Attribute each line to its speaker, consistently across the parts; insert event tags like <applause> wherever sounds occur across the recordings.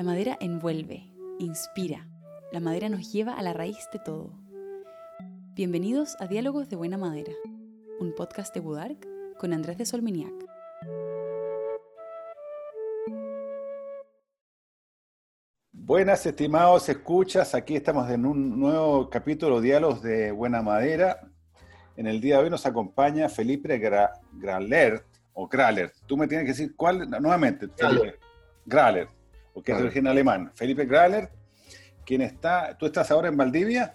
Speaker 1: La madera envuelve, inspira. La madera nos lleva a la raíz de todo. Bienvenidos a Diálogos de Buena Madera, un podcast de Budark con Andrés de Solminiac.
Speaker 2: Buenas, estimados escuchas. Aquí estamos en un nuevo capítulo Diálogos de Buena Madera. En el día de hoy nos acompaña Felipe Gralert, o Gralert. Tú me tienes que decir cuál, nuevamente. Felipe. Gralert, porque es de origen alemán. Felipe Gralert, quien está, ¿tú estás ahora en Valdivia?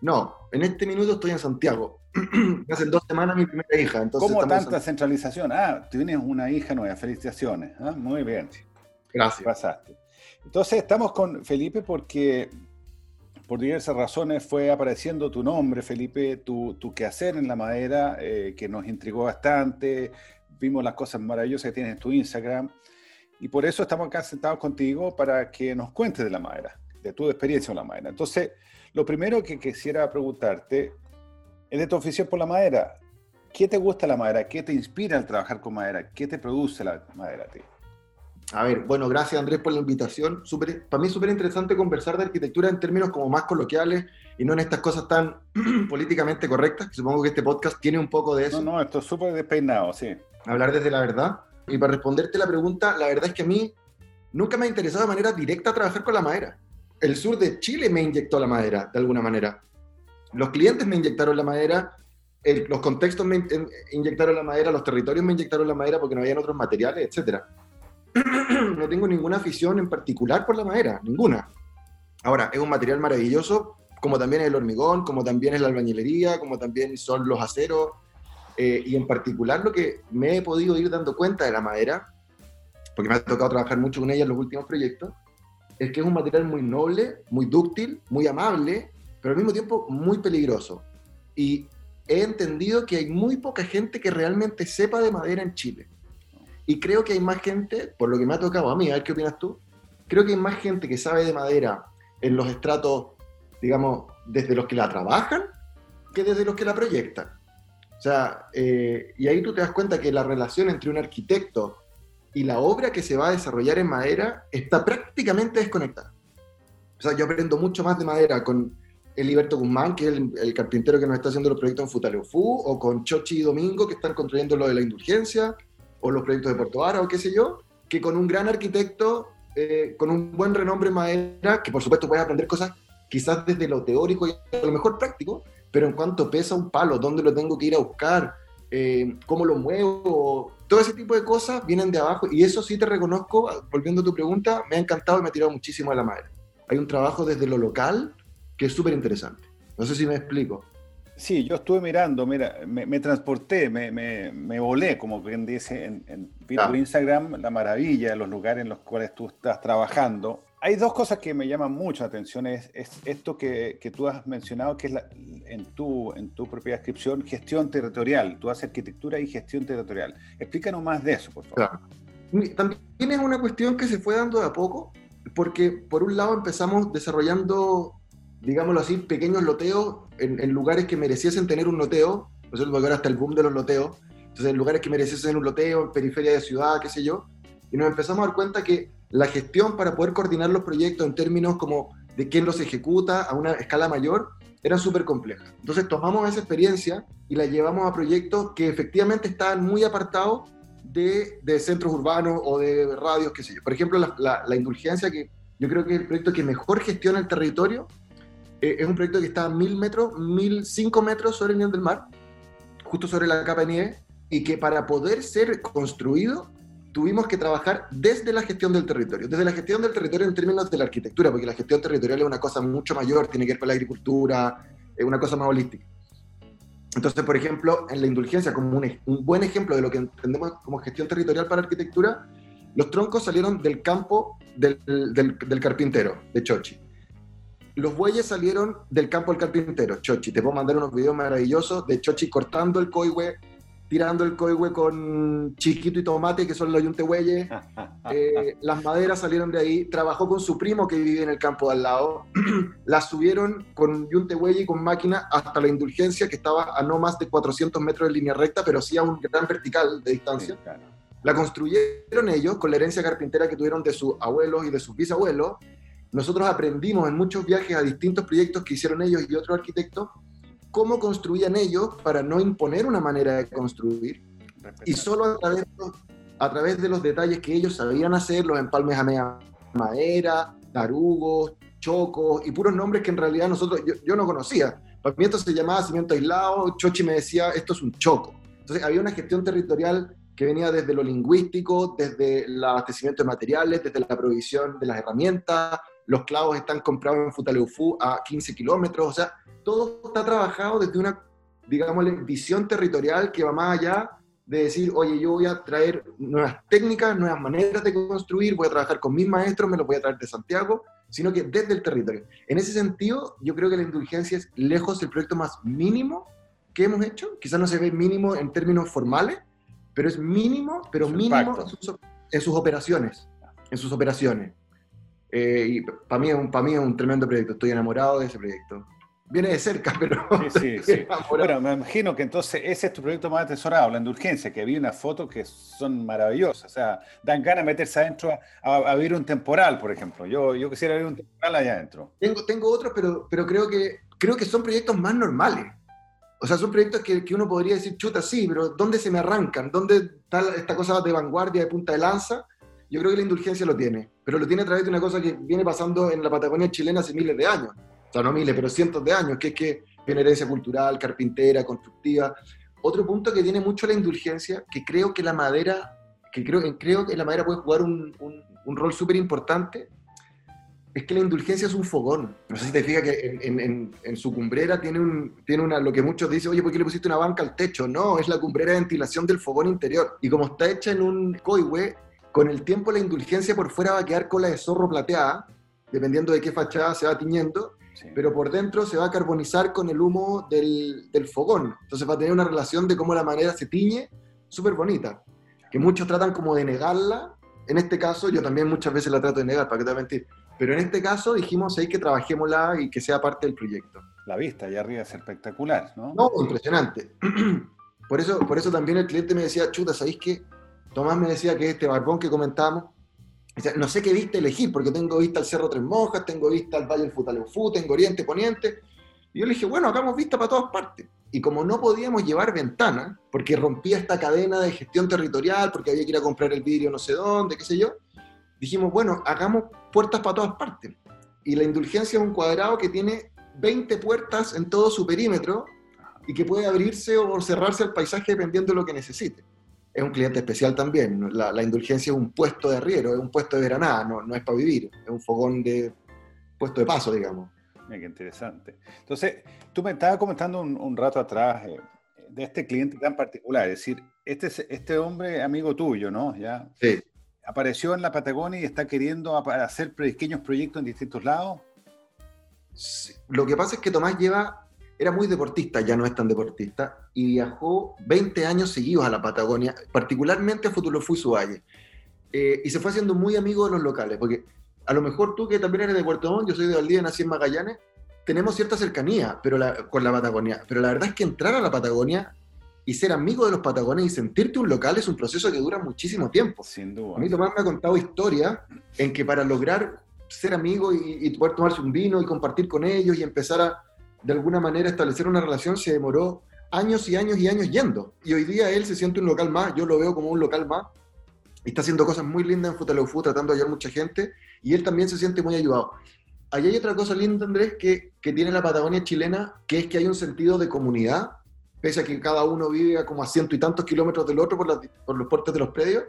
Speaker 3: No, en este minuto estoy en Santiago. <clears throat> Hace dos semanas mi primera hija. Entonces
Speaker 2: ¿Cómo tanta centralización? Ah, tienes una hija nueva, felicitaciones. ¿ah? Muy bien.
Speaker 3: Gracias.
Speaker 2: Pasaste. Entonces estamos con Felipe porque por diversas razones fue apareciendo tu nombre, Felipe, tu, tu quehacer en la madera, eh, que nos intrigó bastante. Vimos las cosas maravillosas que tienes en tu Instagram. Y por eso estamos acá sentados contigo para que nos cuentes de la madera, de tu experiencia con la madera. Entonces, lo primero que quisiera preguntarte es de tu afición por la madera. ¿Qué te gusta la madera? ¿Qué te inspira al trabajar con madera? ¿Qué te produce la madera a ti?
Speaker 3: A ver, bueno, gracias Andrés por la invitación. para mí es súper interesante conversar de arquitectura en términos como más coloquiales y no en estas cosas tan <clears throat> políticamente correctas, que supongo que este podcast tiene un poco de eso.
Speaker 2: No, no, esto es súper despeinado, sí.
Speaker 3: Hablar desde la verdad. Y para responderte la pregunta, la verdad es que a mí nunca me ha interesado de manera directa trabajar con la madera. El sur de Chile me inyectó la madera, de alguna manera. Los clientes me inyectaron la madera, los contextos me inyectaron la madera, los territorios me inyectaron la madera porque no habían otros materiales, etc. <clears throat> no tengo ninguna afición en particular por la madera, ninguna. Ahora, es un material maravilloso, como también es el hormigón, como también es la albañilería, como también son los aceros, eh, y en particular lo que me he podido ir dando cuenta de la madera, porque me ha tocado trabajar mucho con ella en los últimos proyectos, es que es un material muy noble, muy dúctil, muy amable, pero al mismo tiempo muy peligroso. Y he entendido que hay muy poca gente que realmente sepa de madera en Chile. Y creo que hay más gente, por lo que me ha tocado a mí, a ver qué opinas tú, creo que hay más gente que sabe de madera en los estratos, digamos, desde los que la trabajan, que desde los que la proyectan. O sea, eh, y ahí tú te das cuenta que la relación entre un arquitecto y la obra que se va a desarrollar en madera está prácticamente desconectada. O sea, yo aprendo mucho más de madera con Eliberto Guzmán, que es el, carpintero que nos está haciendo los proyectos en Futaleufú, o con Chochi y Domingo, que están construyendo lo de la indulgencia, o los proyectos de Puerto Vara, o qué sé yo, que con un gran arquitecto, eh, con un buen renombre en madera, que por supuesto puedes aprender cosas quizás desde lo teórico y a lo mejor práctico, pero en cuanto pesa un palo, dónde lo tengo que ir a buscar, eh, cómo lo muevo, todo ese tipo de cosas vienen de abajo y eso sí te reconozco, volviendo a tu pregunta, me ha encantado y me ha tirado muchísimo a la madre. Hay un trabajo desde lo local que es súper interesante. No sé si me explico.
Speaker 2: Sí, yo estuve mirando, mira, me, transporté, me, me, volé, como bien dice, en, en ah. Instagram la maravilla de los lugares en los cuales tú estás trabajando hay dos cosas que me llaman mucho la atención. Es, esto que, que, tú has mencionado, que es en, tu, en tu propia descripción, gestión territorial. Tú haces arquitectura y gestión territorial. Explícanos más de eso, por favor.
Speaker 3: También es una cuestión que se fue dando de a poco, porque por un lado empezamos desarrollando, digámoslo así, pequeños loteos en, lugares que mereciesen tener un loteo, por eso ahora hasta el boom de los loteos, entonces en lugares que mereciesen un loteo, en periferia de ciudad, qué sé yo, y nos empezamos a dar cuenta que la gestión para poder coordinar los proyectos en términos como de quién los ejecuta a una escala mayor era súper compleja. Entonces tomamos esa experiencia y la llevamos a proyectos que efectivamente estaban muy apartados de, centros urbanos o de radios, qué sé yo. Por ejemplo, la, la, indulgencia, que yo creo que es el proyecto que mejor gestiona el territorio, eh, es un proyecto que está a mil metros, mil cinco metros sobre el nivel del mar, justo sobre la capa de nieve, y que para poder ser construido tuvimos que trabajar desde la gestión del territorio, desde la gestión del territorio en términos de la arquitectura, porque la gestión territorial es una cosa mucho mayor, tiene que ver con la agricultura, es una cosa más holística. Entonces, por ejemplo, en la indulgencia, como un, buen ejemplo de lo que entendemos como gestión territorial para arquitectura, los troncos salieron del campo del, del, carpintero, de Chochi. Los bueyes salieron del campo del carpintero, Chochi. Te puedo mandar unos videos maravillosos de Chochi cortando el coihue, tirando el coihue con chiquito y tomate, que son los yuntehueyes. <laughs> Eh, las maderas salieron de ahí. Trabajó con su primo que vive en el campo de al lado. <clears throat> las subieron con yuntehueye y con máquina hasta la indulgencia, que estaba a no más de 400 metros de línea recta, pero sí a un gran vertical de distancia. la construyeron ellos con la herencia carpintera que tuvieron de sus abuelos y de sus bisabuelos. Nosotros aprendimos en muchos viajes a distintos proyectos que hicieron ellos y otros arquitectos cómo construían ellos para no imponer una manera de construir y solo a través, a través de los detalles que ellos sabían hacer, los empalmes a media madera, tarugos, chocos y puros nombres que en realidad nosotros, yo, yo no conocía. Para mí esto se llamaba cimiento aislado, Chochi me decía, esto es un choco. Entonces había una gestión territorial que venía desde lo lingüístico, desde el abastecimiento de materiales, desde la provisión de las herramientas, los clavos están comprados en Futaleufú a 15 kilómetros, o sea, todo está trabajado desde una, digamos, visión territorial que va más allá de decir, oye, yo voy a traer nuevas técnicas, nuevas maneras de construir, voy a trabajar con mis maestros, me los voy a traer de Santiago, sino que desde el territorio. En ese sentido, yo creo que la indulgencia es lejos del proyecto más mínimo que hemos hecho. Quizás no se ve mínimo en términos formales, pero es mínimo, pero mínimo en sus, en sus, operaciones. En sus operaciones. Eh, y para mí, para mí es un tremendo proyecto, estoy enamorado de ese proyecto viene de cerca, <laughs> pero...
Speaker 2: Sí, sí, sí. Bueno, me imagino que entonces ese es tu proyecto más atesorado, la indulgencia, que vi unas fotos que son maravillosas, o sea, dan ganas de meterse adentro a, vivir un temporal, por ejemplo. Yo, yo quisiera vivir un temporal allá adentro.
Speaker 3: Tengo, tengo otros, pero, pero creo, que, creo que son proyectos más normales. O sea, son proyectos que, que uno podría decir, chuta, sí, pero ¿dónde se me arrancan? ¿Dónde está esta cosa de vanguardia, de punta de lanza? Yo creo que la indulgencia lo tiene, pero lo tiene a través de una cosa que viene pasando en la Patagonia chilena hace miles de años no miles, pero cientos de años, que es que tiene herencia cultural, carpintera, constructiva. Otro punto que tiene mucho la indulgencia, que creo que la madera, que creo, creo que la madera puede jugar un, un, rol súper importante, es que la indulgencia es un fogón. No sé si te fijas que en, su cumbrera tiene, un, tiene una, lo que muchos dicen, oye, ¿por qué le pusiste una banca al techo? No, es la cumbrera de ventilación del fogón interior. Y como está hecha en un coihue, con el tiempo la indulgencia por fuera va a quedar cola de zorro plateada, dependiendo de qué fachada se va tiñendo, pero por dentro se va a carbonizar con el humo del, del, fogón. Entonces va a tener una relación de cómo la madera se tiñe súper bonita, que muchos tratan como de negarla. En este caso, yo también muchas veces la trato de negar, para que te voy a mentir. Pero en este caso dijimos ahí que trabajémosla y que sea parte del proyecto.
Speaker 2: La vista allá arriba es espectacular, ¿no?
Speaker 3: No, impresionante. <clears throat> Por eso, por eso también el cliente me decía, chuta, ¿sabéis qué? Tomás me decía que este barbón que comentamos, no sé qué vista elegir, porque tengo vista al Cerro Tres Monjas, tengo vista al Valle del Futaleufú, tengo Oriente, Poniente. Y yo le dije, bueno, hagamos vista para todas partes. Y como no podíamos llevar ventana, porque rompía esta cadena de gestión territorial, porque había que ir a comprar el vidrio no sé dónde, qué sé yo, dijimos, bueno, hagamos puertas para todas partes. Y la indulgencia es un cuadrado que tiene 20 puertas en todo su perímetro y que puede abrirse o cerrarse al paisaje dependiendo de lo que necesite es un cliente especial también. La, indulgencia es un puesto de arriero, es un puesto de veranada, no, no es para vivir, es un fogón de puesto de paso, digamos.
Speaker 2: Mira, qué interesante. Entonces, tú me estabas comentando un, rato atrás eh, de este cliente tan particular, es decir, este, este hombre amigo tuyo, ¿no? Ya
Speaker 3: sí.
Speaker 2: apareció en la Patagonia y está queriendo hacer pequeños proyectos en distintos lados.
Speaker 3: Lo que pasa es que Tomás lleva era muy deportista, ya no es tan deportista, y viajó 20 años seguidos a la Patagonia, particularmente a Futulofú y Valle. Eh, y se fue haciendo muy amigo de los locales, porque a lo mejor tú que también eres de Puerto Montt, yo soy de Valdivia, nací en Magallanes, tenemos cierta cercanía pero con la Patagonia, pero la verdad es que entrar a la Patagonia y ser amigo de los patagones y sentirte un local es un proceso que dura muchísimo tiempo.
Speaker 2: Sin duda.
Speaker 3: A mí Tomás me ha contado historias en que para lograr ser amigo y, y poder tomarse un vino y compartir con ellos y empezar a, de alguna manera establecer una relación se demoró años y años y años yendo. Y hoy día él se siente un local más, yo lo veo como un local más, está haciendo cosas muy lindas en Futaleufú, tratando de ayudar mucha gente, y él también se siente muy ayudado. Ahí hay otra cosa linda, Andrés, que, que tiene la Patagonia chilena, que es que hay un sentido de comunidad, pese a que cada uno vive a como a ciento y tantos kilómetros del otro por, por los puertos de los predios,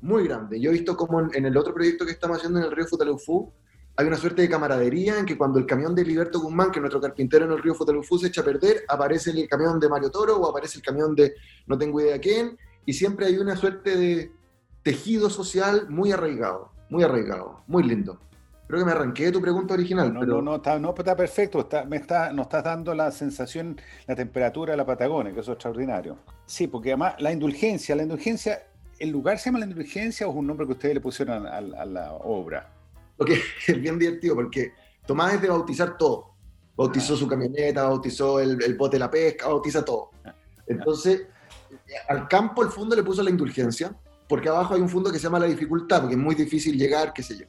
Speaker 3: muy grande. Yo he visto como en, en, el otro proyecto que estamos haciendo en el río Futaleufú, hay una suerte de camaradería en que cuando el camión de Liberto Guzmán, que es nuestro carpintero en el río Fotelufú, se echa a perder, aparece el camión de Mario Toro o aparece el camión de no tengo idea quién, y siempre hay una suerte de tejido social muy arraigado, muy arraigado, muy lindo. Creo que me arranqué de tu pregunta original.
Speaker 2: No, no, no, está, no, está perfecto. Está, me está, nos estás dando la sensación, la temperatura de la Patagonia, que eso es extraordinario. Sí, porque además la indulgencia, la indulgencia, ¿el lugar se llama la indulgencia o es un nombre que ustedes le pusieron a la obra?
Speaker 3: Lo <laughs> que es bien divertido porque Tomás es de bautizar todo. Bautizó su camioneta, bautizó el, el, bote de la pesca, bautiza todo. Entonces, al campo el fondo le puso la indulgencia porque abajo hay un fondo que se llama La Dificultad, porque es muy difícil llegar, qué sé yo.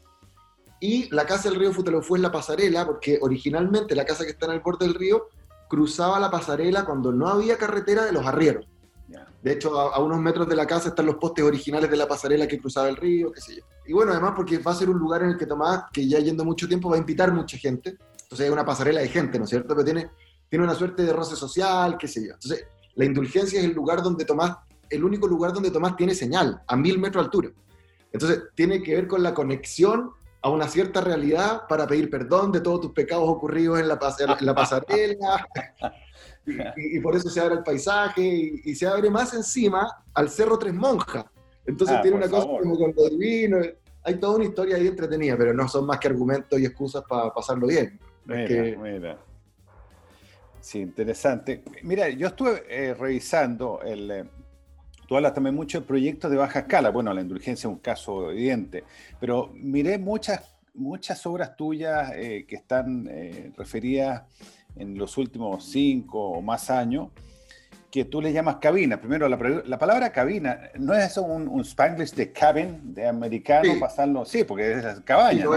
Speaker 3: Y la casa del río Futelofú es la pasarela, porque originalmente la casa que está en el borde del río cruzaba la pasarela cuando no había carretera de los arrieros. De hecho, a, unos metros de la casa están los postes originales de la pasarela que cruzaba el río, qué sé yo. Y bueno, además porque va a ser un lugar en el que Tomás, que ya yendo mucho tiempo, va a invitar mucha gente. Entonces hay una pasarela de gente, ¿no es cierto? Pero tiene, tiene una suerte de roce social, qué sé yo. Entonces, la indulgencia es el lugar donde Tomás, el único lugar donde Tomás tiene señal, a mil metros de altura. Entonces, tiene que ver con la conexión a una cierta realidad para pedir perdón de todos tus pecados ocurridos en la pasarela. <laughs> <laughs> y, por eso se abre el paisaje y, se abre más encima al Cerro Tres Monjas. Entonces ah, tiene una cosa como con lo divino. Hay toda una historia ahí entretenida, pero no son más que argumentos y excusas para pasarlo bien.
Speaker 2: Mira, Sí, interesante. Mira, yo estuve eh, revisando el... Eh, tú hablas también mucho de proyectos de baja escala. Bueno, la indulgencia es un caso evidente, pero miré muchas, muchas obras tuyas eh, que están referidas en los últimos cinco o más años, que tú le llamas cabina. Primero, la, palabra cabina, ¿no es eso un, spanglish de cabin, de americano, pasarlo? Sí, porque es cabaña. Sí,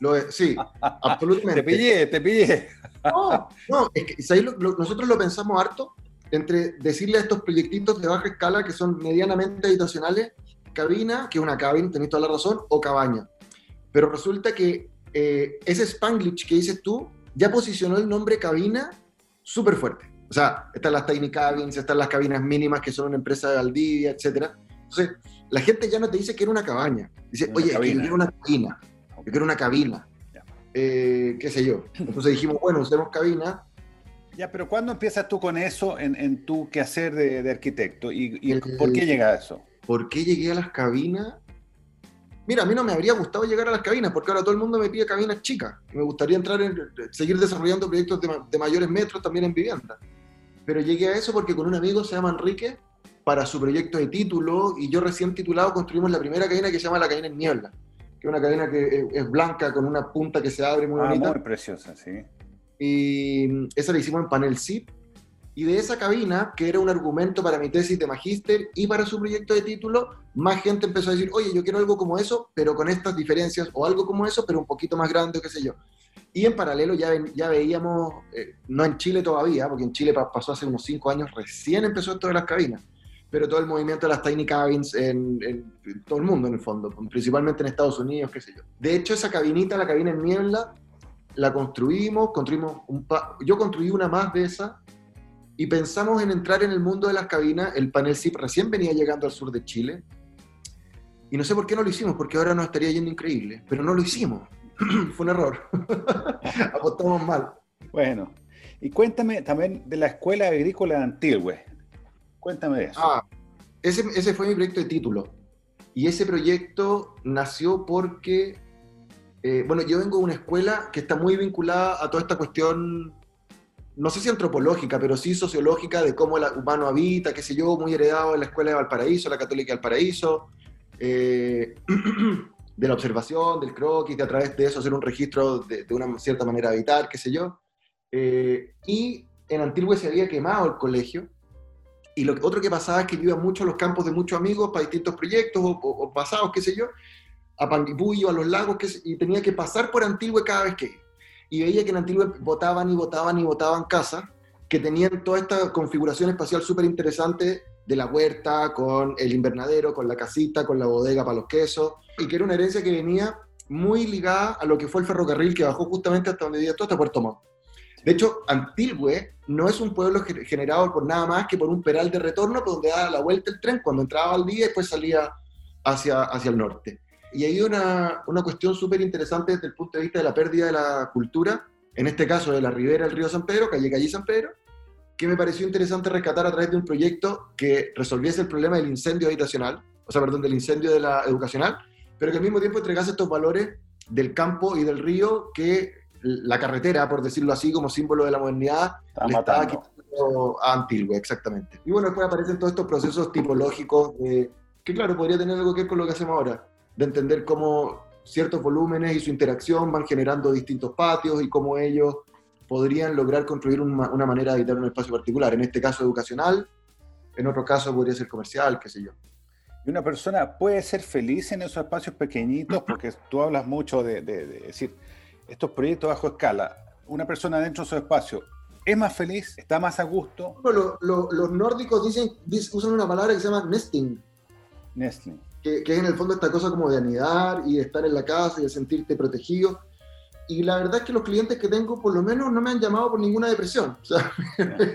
Speaker 3: lo, es, sí, <laughs> absolutamente.
Speaker 2: te pillé, te pillé.
Speaker 3: No, no, es que nosotros lo pensamos harto entre decirle a estos proyectitos de baja escala que son medianamente habitacionales, cabina, que es una cabina, tenés toda la razón, o cabaña. Pero resulta que eh, ese spanglish que dices tú ya posicionó el nombre cabina súper fuerte. O sea, están las tiny cabins, están las cabinas mínimas que son una empresa de Valdivia, etc. Entonces, la gente ya no te dice que era una cabaña. Dice, oye, yo quiero una cabina, yo quiero una cabina. Eh, qué sé yo. Entonces dijimos, bueno, usemos cabina.
Speaker 2: Ya, pero ¿cuándo empiezas tú con eso en, en tu quehacer de, de arquitecto? ¿Y, y por qué llega a eso?
Speaker 3: ¿Por qué llegué a las cabinas? Mira, a mí no me habría gustado llegar a las cabinas, porque ahora todo el mundo me pide cabinas chicas. Me gustaría entrar en, seguir desarrollando proyectos de, mayores metros también en vivienda. Pero llegué a eso porque con un amigo se llama Enrique, para su proyecto de título, y yo recién titulado construimos la primera cabina que se llama la cabina en niebla, que es una cabina que es, blanca con una punta que se abre muy ah, bonita.
Speaker 2: Muy preciosa, sí.
Speaker 3: Y esa la hicimos en panel zip, y de esa cabina, que era un argumento para mi tesis de magíster y para su proyecto de título, más gente empezó a decir, oye, yo quiero algo como eso, pero con estas diferencias, o algo como eso, pero un poquito más grande, qué sé yo. Y en paralelo ya, ya veíamos, eh, no en Chile todavía, porque en Chile pasó hace unos cinco años, recién empezó esto de las cabinas, pero todo el movimiento de las tiny cabins en, en todo el mundo en el fondo, principalmente en Estados Unidos, qué sé yo. De hecho, esa cabinita, la cabina en niebla, la construimos, construimos un yo construí una más de esa y pensamos en entrar en el mundo de las cabinas. El panel SIP recién venía llegando al sur de Chile. Y no sé por qué no lo hicimos, porque ahora nos estaría yendo increíble, pero no lo hicimos. <clears throat> Fue un error. <laughs> Apostamos mal.
Speaker 2: Bueno, y cuéntame también de la Escuela Agrícola de Antilgüe. Cuéntame de eso.
Speaker 3: Ah, ese, ese fue mi proyecto de título. Y ese proyecto nació porque, eh, bueno, yo vengo de una escuela que está muy vinculada a toda esta cuestión no sé si antropológica, pero sí sociológica de cómo el humano habita, qué sé yo, muy heredado en la Escuela de Valparaíso, la Católica de Valparaíso, eh, <clears throat> de la observación, del croquis, de a través de eso hacer un registro de, una cierta manera de habitar, qué sé yo. Eh, y en Antigua se había quemado el colegio, y lo otro que pasaba es que yo iba mucho a los campos de muchos amigos para distintos proyectos o, pasados, qué sé yo, a Panguipullo, a los lagos, y tenía que pasar por cada vez que y veía que en Antigua votaban y votaban y votaban casas que tenían toda esta configuración espacial súper interesante de la huerta, con el invernadero, con la casita, con la bodega para los quesos, y que era una herencia que venía muy ligada a lo que fue el ferrocarril que bajó justamente hasta donde vivía todo, hasta Puerto Montt. De hecho, Antilhue no es un pueblo generado por nada más que por un peral de retorno donde daba la vuelta el tren cuando entraba al día y después salía hacia, hacia el norte. Y hay una, una cuestión súper interesante desde el punto de vista de la pérdida de la cultura, en este caso de la ribera del río San Pedro, calle Calle San Pedro, que me pareció interesante rescatar a través de un proyecto que resolviese el problema del incendio habitacional, o sea, perdón, del incendio de la educacional, pero que al mismo tiempo entregase estos valores del campo y del río que la carretera, por decirlo así, como símbolo de la modernidad,
Speaker 2: le estaba quitando
Speaker 3: a Antigua, exactamente. Y bueno, después aparecen todos estos procesos tipológicos que, claro, podría tener algo que ver con lo que hacemos ahora de entender cómo ciertos volúmenes y su interacción van generando distintos patios y cómo ellos podrían lograr construir una, manera de habitar un espacio particular, en este caso educacional, en otro caso podría ser comercial, qué sé yo.
Speaker 2: Y una persona puede ser feliz en esos espacios pequeñitos, porque tú hablas mucho de, decir, estos proyectos bajo escala, una persona dentro de su espacio, ¿es más feliz? ¿Está más a gusto?
Speaker 3: los nórdicos dicen, usan una palabra que se llama nesting.
Speaker 2: Nesting.
Speaker 3: Que, que, es en el fondo esta cosa como de anidar y de estar en la casa y de sentirte protegido. Y la verdad es que los clientes que tengo, por lo menos, no me han llamado por ninguna depresión. <laughs> O sea,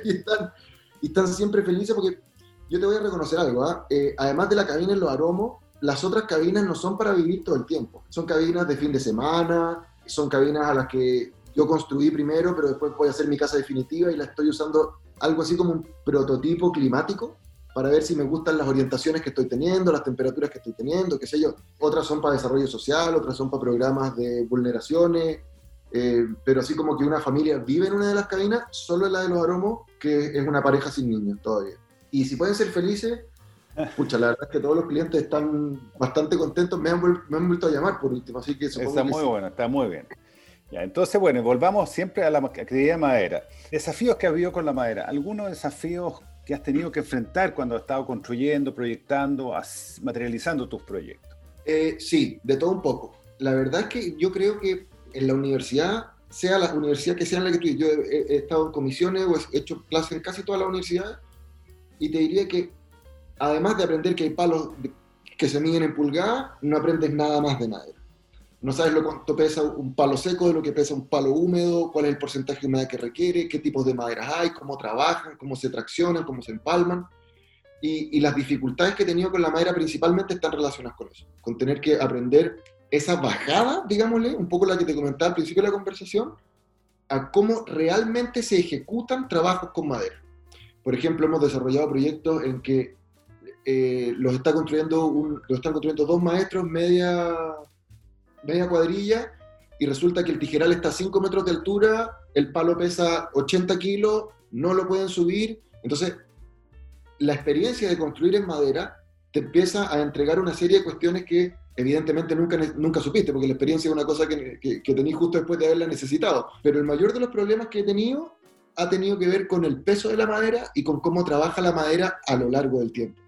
Speaker 3: y, están, y están siempre felices porque yo te voy a reconocer algo, ¿ah? eh, además de la cabina en los aromos, las otras cabinas no son para vivir todo el tiempo. Son cabinas de fin de semana, son cabinas a las que yo construí primero, pero después voy a hacer mi casa definitiva y la estoy usando algo así como un prototipo climático para ver si me gustan las orientaciones que estoy teniendo, las temperaturas que estoy teniendo, qué sé yo. Otras son para desarrollo social, otras son para programas de vulneraciones, eh, pero así como que una familia vive en una de las cabinas, solo en la de los aromos, que es una pareja sin niños todavía. Y si pueden ser felices, <laughs> pucha, la verdad es que todos los clientes están bastante contentos, me han, me han vuelto a llamar por último, así que
Speaker 2: Está muy bueno, está muy bien. Ya, entonces, bueno, volvamos siempre a la actividad de madera. Desafíos que ha habido con la madera. ¿Algunos desafíos que has tenido que enfrentar cuando has estado construyendo, proyectando, materializando tus proyectos?
Speaker 3: Eh, sí, de todo un poco. La verdad es que yo creo que en la universidad, sea la universidad que sea en la que estoy, yo he, he estado en comisiones o he hecho clases en casi todas las universidades, y te diría que además de aprender que hay palos que se miden en pulgadas, no aprendes nada más de madera. No sabes lo cuánto pesa un palo seco, de lo que pesa un palo húmedo, cuál es el porcentaje de humedad que requiere, qué tipos de maderas hay, cómo trabajan, cómo se traccionan, cómo se empalman. Y, las dificultades que he tenido con la madera principalmente están relacionadas con eso, con tener que aprender esa bajada, digámosle, un poco la que te comentaba al principio de la conversación, a cómo realmente se ejecutan trabajos con madera. Por ejemplo, hemos desarrollado proyectos en que eh, los, está construyendo un, están construyendo dos maestros, media, media cuadrilla, y resulta que el tijeral está a 5 metros de altura, el palo pesa 80 kilos, no lo pueden subir. Entonces, la experiencia de construir en madera te empieza a entregar una serie de cuestiones que evidentemente nunca, nunca supiste, porque la experiencia es una cosa que, que, que tenéis justo después de haberla necesitado. Pero el mayor de los problemas que he tenido ha tenido que ver con el peso de la madera y con cómo trabaja la madera a lo largo del tiempo.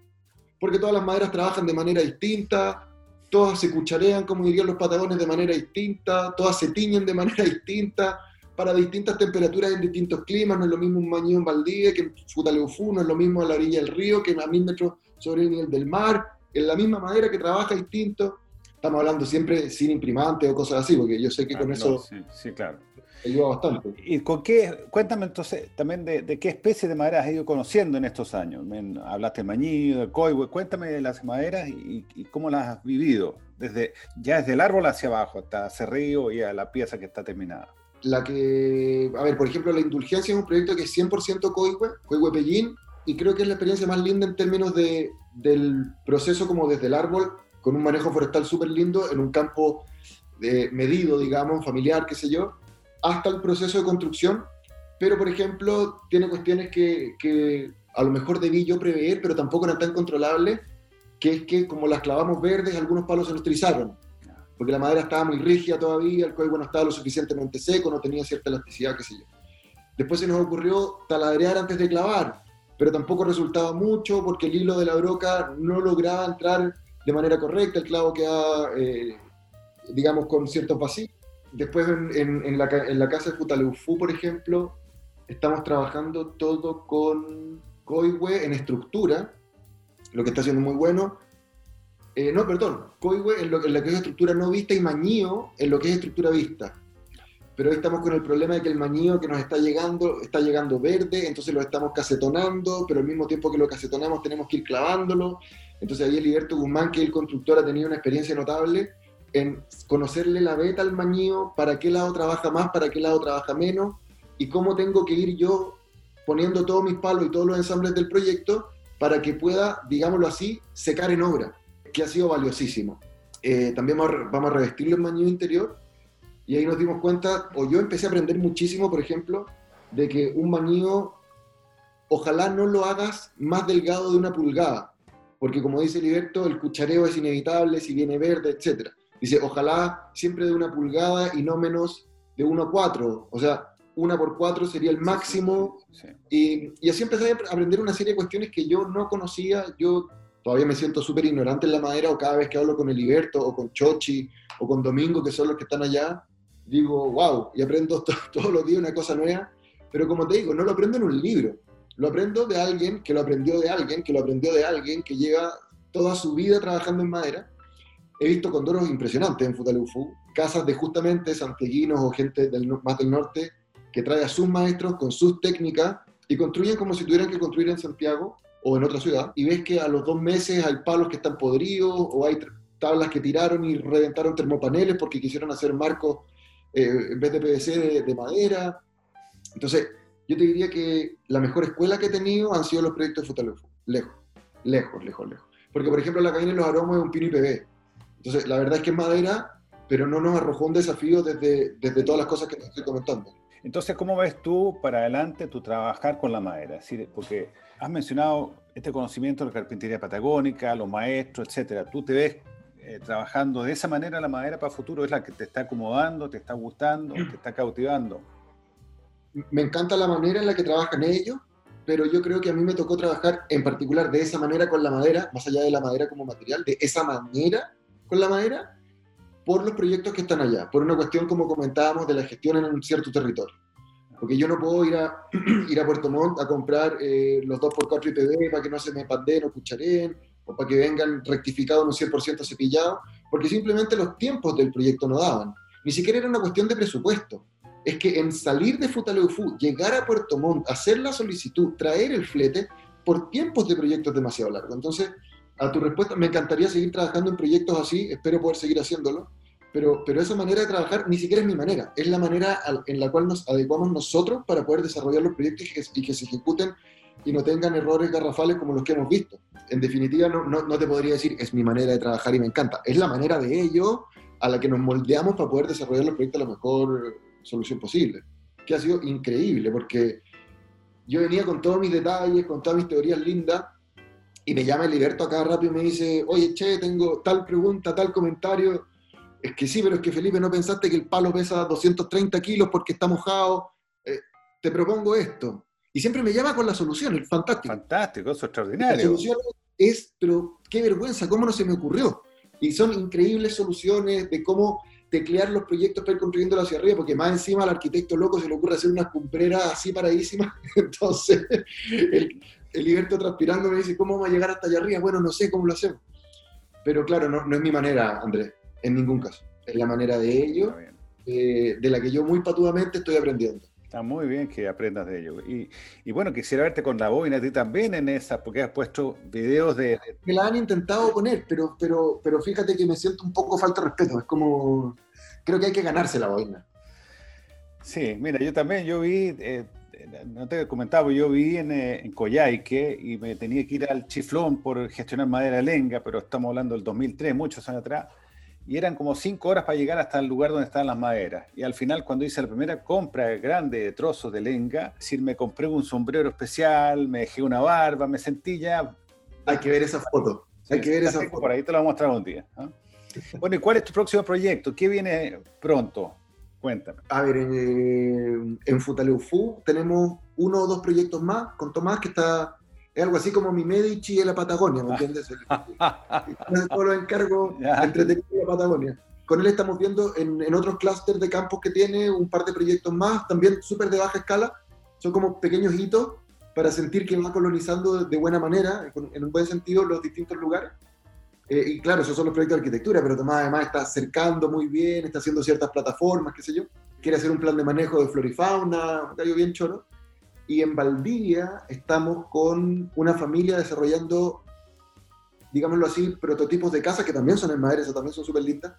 Speaker 3: Porque todas las maderas trabajan de manera distinta, todas se cucharean, como dirían los patagones, de manera distinta, todas se tiñen de manera <laughs> distinta, para distintas temperaturas en distintos climas, no es lo mismo un mañón en Valdivia que en Futaleufú, no es lo mismo a la orilla del río que a mil metros sobre el nivel del mar, en la misma madera que trabaja distinto. Estamos hablando siempre sin imprimante o cosas así, porque yo sé que ah, con eso
Speaker 2: sí, sí, claro
Speaker 3: ayuda bastante.
Speaker 2: ¿Y con qué, cuéntame entonces también de, qué especie de madera has ido conociendo en estos años? hablaste de mañillo, de coihue, cuéntame de las maderas y, cómo las has vivido, desde, ya desde el árbol hacia abajo, hasta cerrillo y a la pieza que está terminada.
Speaker 3: La que, a ver, por ejemplo, la Indulgencia es un proyecto que es 100% coihue, coihue pellín, y creo que es la experiencia más linda en términos de, del proceso como desde el árbol, con un manejo forestal súper lindo, en un campo de medido, digamos, familiar, qué sé yo, hasta el proceso de construcción, pero por ejemplo tiene cuestiones que, a lo mejor debí yo prever, pero tampoco eran tan controlables, que es que como las clavamos verdes, algunos palos se nos trizaron, porque la madera estaba muy rígida todavía, el cuello no estaba lo suficientemente seco, no tenía cierta elasticidad, qué sé yo. Después se nos ocurrió taladrear antes de clavar, pero tampoco resultaba mucho porque el hilo de la broca no lograba entrar de manera correcta, el clavo quedaba, eh, digamos, con ciertos vacíos. Después en, la, en, la, casa de Futaleufú, por ejemplo, estamos trabajando todo con Coihue en estructura, lo que está haciendo muy bueno. Eh, no, perdón, Coihue en, lo, en la que es estructura no vista y Mañío en lo que es estructura vista. Pero hoy estamos con el problema de que el mañío que nos está llegando está llegando verde, entonces lo estamos cacetonando, pero al mismo tiempo que lo cacetonamos tenemos que ir clavándolo. Entonces ahí el Liberto Guzmán, que es el constructor, ha tenido una experiencia notable en conocerle la beta al mañío, para qué lado trabaja más, para qué lado trabaja menos, y cómo tengo que ir yo poniendo todos mis palos y todos los ensambles del proyecto para que pueda, digámoslo así, secar en obra, que ha sido valiosísimo. Eh, también vamos a revestirlo en mañío interior, y ahí nos dimos cuenta, o yo empecé a aprender muchísimo, por ejemplo, de que un mañío, ojalá no lo hagas más delgado de una pulgada, porque como dice Liberto, el cuchareo es inevitable si viene verde, etcétera Dice, ojalá siempre de una pulgada y no menos de 1 a 4. O sea, una por 4 sería el máximo. Y, y, así empecé a aprender una serie de cuestiones que yo no conocía. Yo todavía me siento súper ignorante en la madera o cada vez que hablo con Eliberto o con Chochi o con Domingo, que son los que están allá, digo, wow, y aprendo <laughs> todos los días una cosa nueva, pero como te digo, no lo aprendo en un libro, lo aprendo de alguien que lo aprendió de alguien, que lo aprendió de alguien que lleva toda su vida trabajando en madera. He visto condoros impresionantes en Futaleufu, casas de justamente santiaguinos o gente del, más del norte que trae a sus maestros con sus técnicas y construyen como si tuvieran que construir en Santiago o en otra ciudad, y ves que a los dos meses hay palos que están podridos o hay tablas que tiraron y reventaron termopaneles porque quisieron hacer marcos eh, en vez de PVC de, madera. Entonces, yo te diría que la mejor escuela que he tenido han sido los proyectos de Futalufo. Lejos, lejos, lejos, lejos. Porque, por ejemplo, la cabina de los aromas es un pino IPV. Entonces, la verdad es que es madera, pero no nos arrojó un desafío desde, desde todas las cosas que te estoy comentando.
Speaker 2: Entonces, ¿cómo ves tú para adelante tu trabajar con la madera? porque has mencionado este conocimiento de la carpintería patagónica, los maestros, etcétera. ¿Tú te ves eh, trabajando de esa manera la madera para el futuro? ¿Es la que te está acomodando, te está gustando, te está cautivando?
Speaker 3: Me encanta la manera en la que trabajan ellos, pero yo creo que a mí me tocó trabajar en particular de esa manera con la madera, más allá de la madera como material, de esa manera con la madera, por los proyectos que están allá, por una cuestión, como comentábamos, de la gestión en un cierto territorio. Porque yo no puedo ir a, <clears throat> ir a Puerto Montt a comprar eh, los 2x4 IPV para que no se me pandeen o cucharen, o para que vengan rectificados un 100% cepillados, porque simplemente los tiempos del proyecto no daban. Ni siquiera era una cuestión de presupuesto. Es que en salir de Futaleufu, llegar a Puerto Montt, hacer la solicitud, traer el flete, por tiempos de proyectos demasiado largos. Entonces, a tu respuesta, me encantaría seguir trabajando en proyectos así, espero poder seguir haciéndolo, pero, pero esa manera de trabajar ni siquiera es mi manera, es la manera en la cual nos adecuamos nosotros para poder desarrollar los proyectos y que, se ejecuten y no tengan errores garrafales como los que hemos visto. En definitiva, no, no, no, te podría decir es mi manera de trabajar y me encanta, es la manera de ello a la que nos moldeamos para poder desarrollar los proyectos a la mejor solución posible, que ha sido increíble porque yo venía con todos mis detalles, con todas mis teorías lindas y me llama el Liberto acá rápido y me dice, oye, che, tengo tal pregunta, tal comentario. Es que sí, pero es que Felipe, ¿no pensaste que el palo pesa 230 kilos porque está mojado? Eh, te propongo esto. Y siempre me llama con la solución, es fantástico.
Speaker 2: Fantástico, eso es extraordinario.
Speaker 3: La solución es, pero qué vergüenza, ¿cómo no se me ocurrió? Y son increíbles soluciones de cómo teclear los proyectos para ir construyéndolo hacia arriba, porque más encima al arquitecto loco se le ocurre hacer unas cumbreras así paradísimas. <laughs> Entonces, el, el Liberto transpirando me dice, ¿cómo vamos a llegar hasta allá arriba? Bueno, no sé cómo lo hacemos. Pero claro, no, no es mi manera, Andrés, en ningún caso. Es la manera de ellos, eh, de la que yo muy patudamente estoy aprendiendo.
Speaker 2: Está muy bien que aprendas de ello. Y, y, bueno, quisiera verte con la bobina a ti también en esa, porque has puesto videos de...
Speaker 3: Me la han intentado poner, pero, pero, pero fíjate que me siento un poco falta de respeto. Es como, creo que hay que ganarse la boina.
Speaker 2: Sí, mira, yo también, yo vi... Eh, no te he comentado, yo viví en, eh, en, Coyhaique y me tenía que ir al Chiflón por gestionar madera lenga, pero estamos hablando del 2003, muchos años atrás, y eran como cinco horas para llegar hasta el lugar donde estaban las maderas. Y al final, cuando hice la primera compra grande de trozos de lenga, es decir, me compré un sombrero especial, me dejé una barba, me sentí ya...
Speaker 3: Hay que ver esa foto. Hay que ver esa foto.
Speaker 2: Por ahí te la voy a mostrar un día. ¿ah? Bueno, ¿y cuál es tu próximo proyecto? ¿Qué viene pronto? Cuéntame.
Speaker 3: A ver, en, en Futaleufu tenemos uno o dos proyectos más con Tomás que está, es algo así como mi Medici en la Patagonia, ¿me entiendes? Todos los encargos <laughs> entretenidos de la Patagonia. Con él estamos viendo en, en otros clústeres de campos que tiene un par de proyectos más, también súper de baja escala. Son como pequeños hitos para sentir que va colonizando de buena manera, en un buen sentido, los distintos lugares. Eh, y claro, esos son los proyectos de arquitectura, pero Tomás además está acercando muy bien, está haciendo ciertas plataformas, qué sé yo. Quiere hacer un plan de manejo de flora y fauna, un gallo bien choro. Y en Valdivia estamos con una familia desarrollando, digámoslo así, prototipos de casas, que también son en madera, esas también son súper lindas.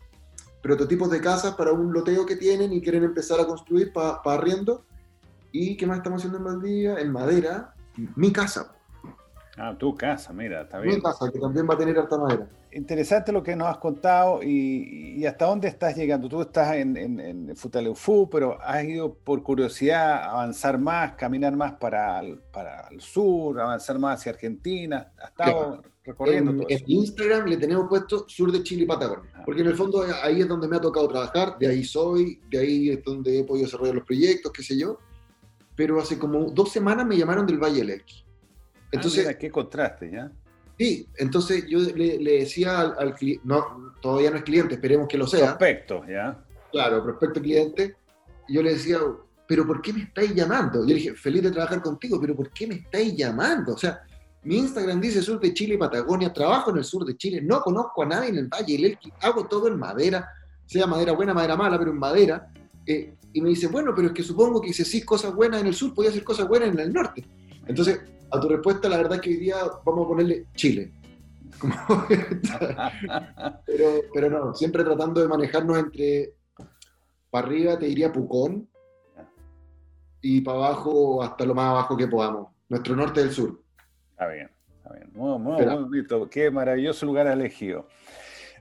Speaker 3: Prototipos de casas para un loteo que tienen y quieren empezar a construir para arriendo. ¿Y qué más estamos haciendo en Valdivia? En madera, mi casa.
Speaker 2: Ah, tu casa, mira, está bien.
Speaker 3: Mi casa, que también va a tener harta madera.
Speaker 2: Interesante lo que nos has contado y, hasta dónde estás llegando. Tú estás en, en, Futaleufu, pero has ido por curiosidad avanzar más, caminar más para el, para el sur, avanzar más hacia Argentina. Has estado recorriendo
Speaker 3: en,
Speaker 2: todo
Speaker 3: En Instagram le tenemos puesto sur de Chile y Patagonia, ah. porque en el fondo ahí es donde me ha tocado trabajar, de ahí soy, de ahí es donde he podido desarrollar los proyectos, qué sé yo. Pero hace como dos semanas me llamaron del Valle del Elqui
Speaker 2: entonces, ah, qué contraste, ¿ya?
Speaker 3: Sí, entonces yo le, decía al, cliente, no, todavía no es cliente, esperemos que lo sea.
Speaker 2: Prospecto, ya.
Speaker 3: Claro, prospecto cliente. yo le decía, pero ¿por qué me estáis llamando? Yo le dije, feliz de trabajar contigo, pero ¿por qué me estáis llamando? O sea, mi Instagram dice sur de Chile y Patagonia, trabajo en el sur de Chile, no conozco a nadie en el Valle del Elqui, hago todo en madera, sea madera buena, madera mala, pero en madera. Eh, y me dice, bueno, pero es que supongo que si hacís cosas buenas en el sur, podía hacer cosas buenas en el norte. Entonces, a tu respuesta, la verdad es que hoy día vamos a ponerle Chile. <laughs> <laughs> pero, pero no, siempre tratando de manejarnos entre, para arriba te diría Pucón, y para abajo hasta lo más abajo que podamos, nuestro norte del sur.
Speaker 2: Está bien, está bien. Muy, muy, muy bonito. Qué maravilloso lugar elegido.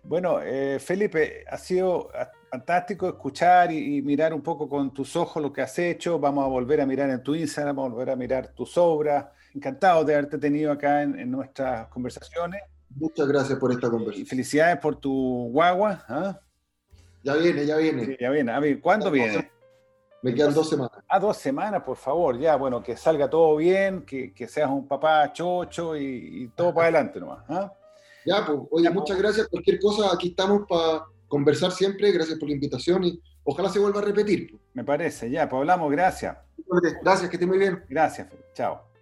Speaker 2: Bueno, eh, Felipe, ha sido fantástico escuchar y, mirar un poco con tus ojos lo que has hecho. Vamos a volver a mirar en tu Instagram, vamos a volver a mirar tus obras. Encantado de haberte tenido acá en, nuestras conversaciones.
Speaker 3: Muchas gracias por esta conversación.
Speaker 2: Y felicidades por tu guagua. ¿ah?
Speaker 3: Ya viene, ya viene.
Speaker 2: ya viene. A ver, ¿cuándo viene?
Speaker 3: Me quedan dos semanas.
Speaker 2: Ah, dos semanas, por favor, ya, bueno, que salga todo bien, que, seas un papá chocho y, todo para adelante nomás. ¿ah?
Speaker 3: Ya, pues, oye, muchas pues. gracias. Cualquier cosa, aquí estamos para conversar siempre. Gracias por la invitación y ojalá se vuelva a repetir.
Speaker 2: Me parece, ya, pues hablamos, gracias.
Speaker 3: Gracias, que esté muy bien.
Speaker 2: Gracias, chao.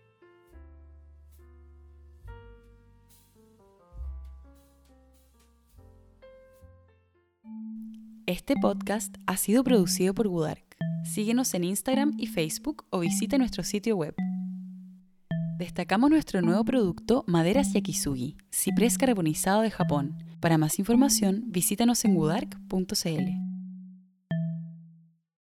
Speaker 1: Este podcast ha sido producido por Budark. Síguenos en Instagram y Facebook o visita nuestro sitio web. Destacamos nuestro nuevo producto Maderas Yakisugi, ciprés carbonizado de Japón. Para más información, visítanos en budark.cl.